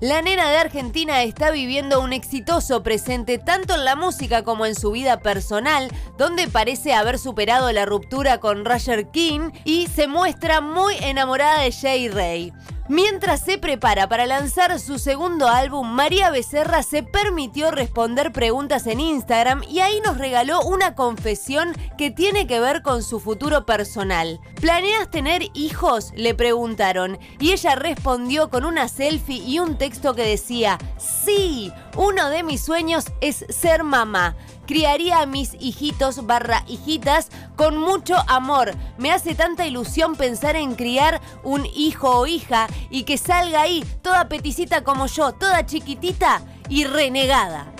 La nena de Argentina está viviendo un exitoso presente tanto en la música como en su vida personal, donde parece haber superado la ruptura con Roger King y se muestra muy enamorada de Jay Ray. Mientras se prepara para lanzar su segundo álbum, María Becerra se permitió responder preguntas en Instagram y ahí nos regaló una confesión que tiene que ver con su futuro personal. ¿Planeas tener hijos? le preguntaron y ella respondió con una selfie y un texto que decía, sí, uno de mis sueños es ser mamá criaría a mis hijitos barra hijitas con mucho amor. Me hace tanta ilusión pensar en criar un hijo o hija y que salga ahí toda peticita como yo, toda chiquitita y renegada.